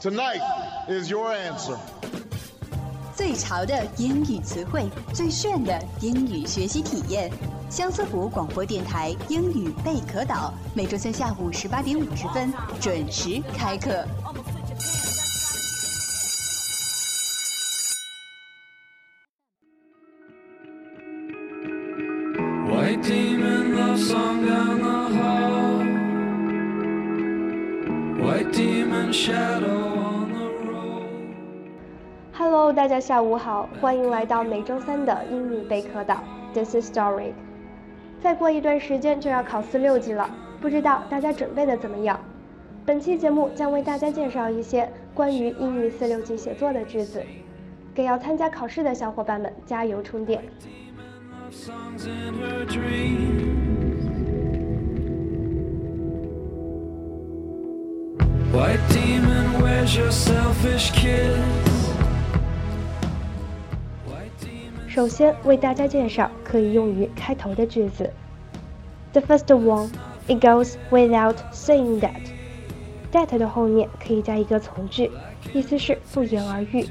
Tonight is your answer. 最潮的英语词汇，最炫的英语学习体验。相思湖广播电台英语贝壳岛，每周三下午十八点五十分准时开课。White demon love song down the hall. White demon shadow. Hello，大家下午好，欢迎来到每周三的英语贝壳岛。This is Story。再过一段时间就要考四六级了，不知道大家准备的怎么样？本期节目将为大家介绍一些关于英语四六级写作的句子，给要参加考试的小伙伴们加油充电。首先为大家介绍可以用于开头的句子。The first one, it goes without saying that. That 的后面可以加一个从句，意思是不言而喻。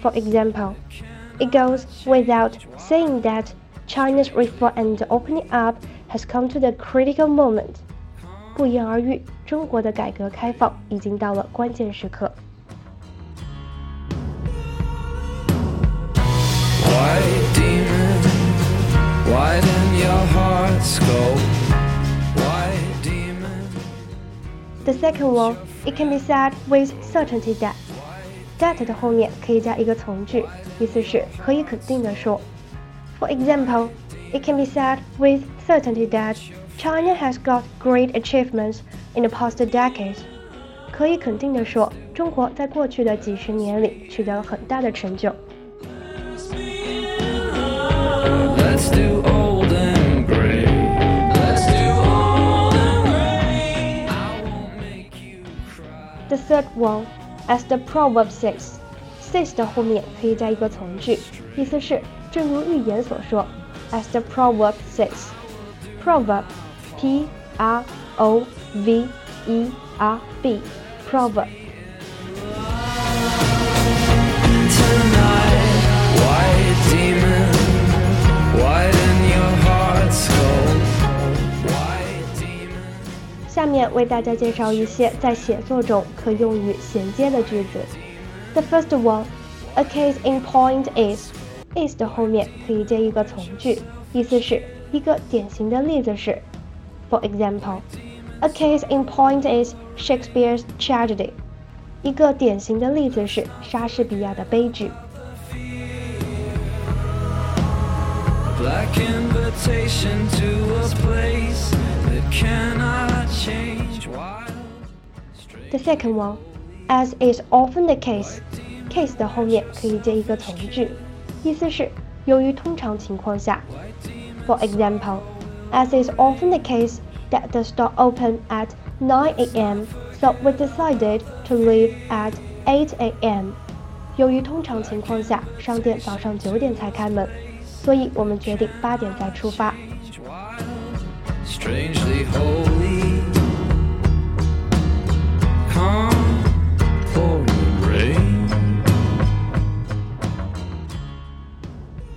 For example, it goes without saying that China's reform and opening up has come to the critical moment. 不言而喻，中国的改革开放已经到了关键时刻。The second one, it can be said with certainty that. That 的后面可以加一个从句，意思是可以肯定的说。For example, it can be said with certainty that China has got great achievements in the past decade. 可以肯定的说，中国在过去的几十年里取得了很大的成就。 third one, as the proverb says, says 的后面可以加一个从句，意思是正如寓言所说，as the proverb says。proverb, p r o v e r b, proverb。 为大家介绍一些在写作中可用于衔接的句子。The first one, a case in point is, is 的后面可以接一个从句，意思是一个典型的例子是，For example, a case in point is Shakespeare's tragedy. 一个典型的例子是莎士比亚的悲剧。Black invitation to a place that cannot change. Wild. The second one, as is often the case, case 的后面可以接一个从句，意思是由于通常情况下。For example, as is often the case that the store opened at 9 a.m., so we decided to leave at 8 a.m. 由于通常情况下商店早上九点才开门，所以我们决定八点再出发。 Wild, strangely holy.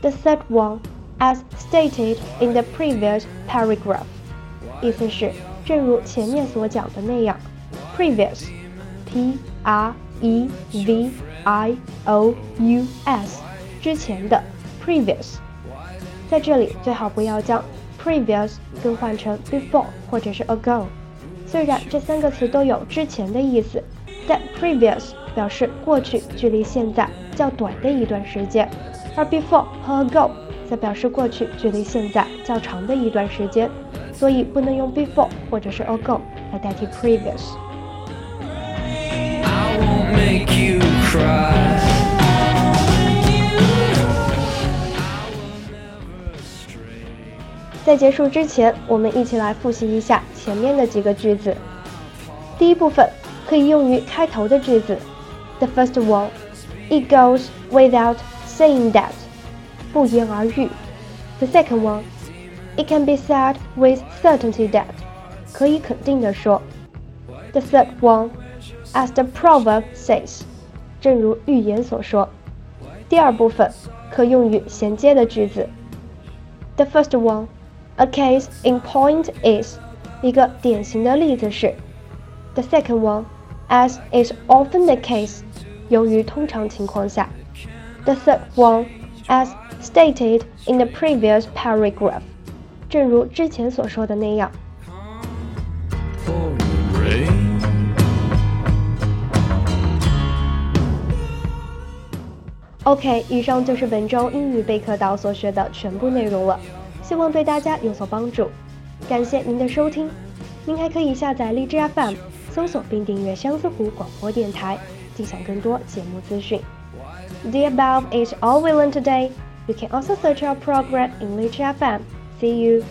The third one, as stated in the previous paragraph，意思是正如前面所讲的那样，previous，p r e v i o u s，之前的 previous，在这里最好不要将 previous 更换成 before 或者是 ago。虽然这三个词都有之前的意思，但 previous 表示过去距离现在较短的一段时间， 而 before 和 ago 则表示过去距离现在较长的一段时间，所以不能用 before 或者是 ago 来代替 previous。在结束之前，我们一起来复习一下前面的几个句子。第一部分可以用于开头的句子。The first one, it goes without saying that，不言而喻。The second one, it can be said with certainty that，可以肯定的说。The third one, as the proverb says，正如寓言所说。第二部分可用于衔接的句子。The first one. A case in point is 一个典型的例子是 the second one, as is often the case，由于通常情况下 The third one, as stated in the previous paragraph，正如之前所说的那样。OK，以上就是本周英语备课岛所学的全部内容了，希望对大家有所帮助。感谢您的收听，您还可以下载荔枝 FM，搜索并订阅相思湖广播电台，尽享更多节目资讯。The above is all we learned today. You can also search our program in Litchi FM. See you.